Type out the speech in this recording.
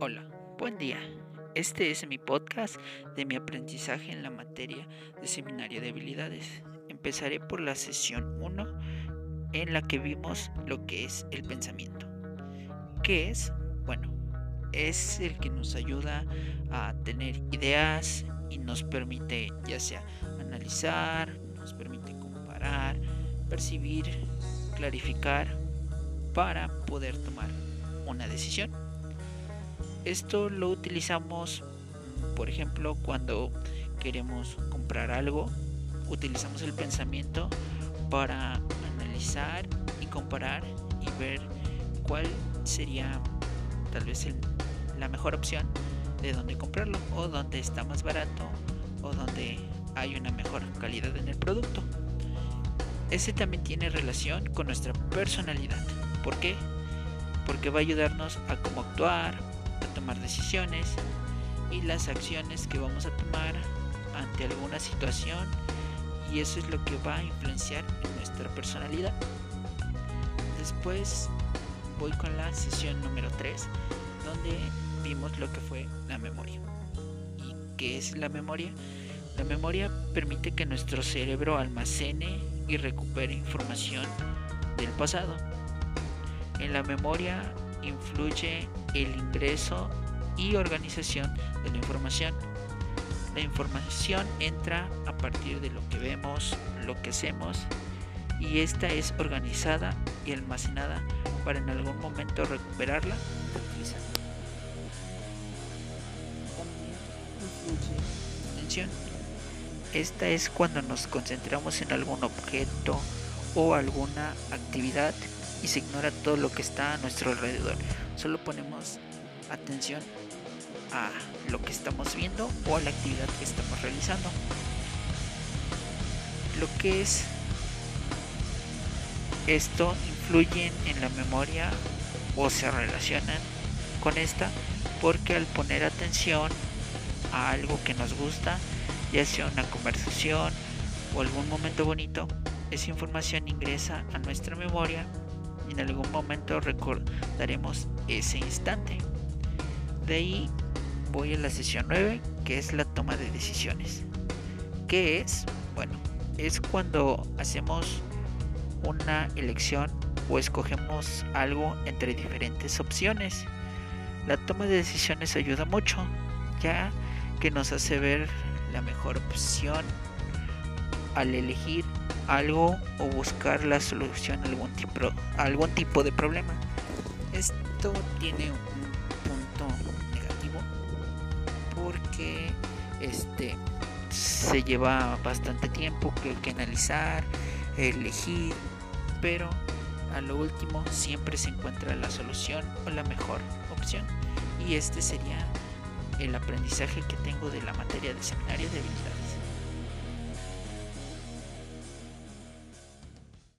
Hola, buen día. Este es mi podcast de mi aprendizaje en la materia de seminario de habilidades. Empezaré por la sesión 1 en la que vimos lo que es el pensamiento. ¿Qué es? Bueno, es el que nos ayuda a tener ideas y nos permite ya sea analizar, nos permite comparar, percibir, clarificar para poder tomar una decisión. Esto lo utilizamos, por ejemplo, cuando queremos comprar algo, utilizamos el pensamiento para analizar y comparar y ver cuál sería tal vez la mejor opción de dónde comprarlo o dónde está más barato o dónde hay una mejor calidad en el producto. Ese también tiene relación con nuestra personalidad. ¿Por qué? Porque va a ayudarnos a cómo actuar, a tomar decisiones y las acciones que vamos a tomar ante alguna situación y eso es lo que va a influenciar en nuestra personalidad. Después voy con la sesión número 3 donde vimos lo que fue la memoria. ¿Y qué es la memoria? La memoria permite que nuestro cerebro almacene y recupere información del pasado. En la memoria influye el ingreso y organización de la información. La información entra a partir de lo que vemos, lo que hacemos y esta es organizada y almacenada para en algún momento recuperarla. Esta es cuando nos concentramos en algún objeto o alguna actividad y se ignora todo lo que está a nuestro alrededor. Solo ponemos atención a lo que estamos viendo o a la actividad que estamos realizando. Lo que es esto influye en la memoria o se relacionan con esta porque al poner atención a algo que nos gusta, ya sea una conversación o algún momento bonito, esa información ingresa a nuestra memoria en algún momento recordaremos ese instante. De ahí voy a la sesión 9, que es la toma de decisiones. ¿Qué es? Bueno, es cuando hacemos una elección o escogemos algo entre diferentes opciones. La toma de decisiones ayuda mucho, ya que nos hace ver la mejor opción al elegir algo o buscar la solución a algún tipo, algún tipo de problema. Esto tiene un punto negativo porque este se lleva bastante tiempo que hay que analizar, elegir, pero a lo último siempre se encuentra la solución o la mejor opción y este sería el aprendizaje que tengo de la materia de seminario de habilidades.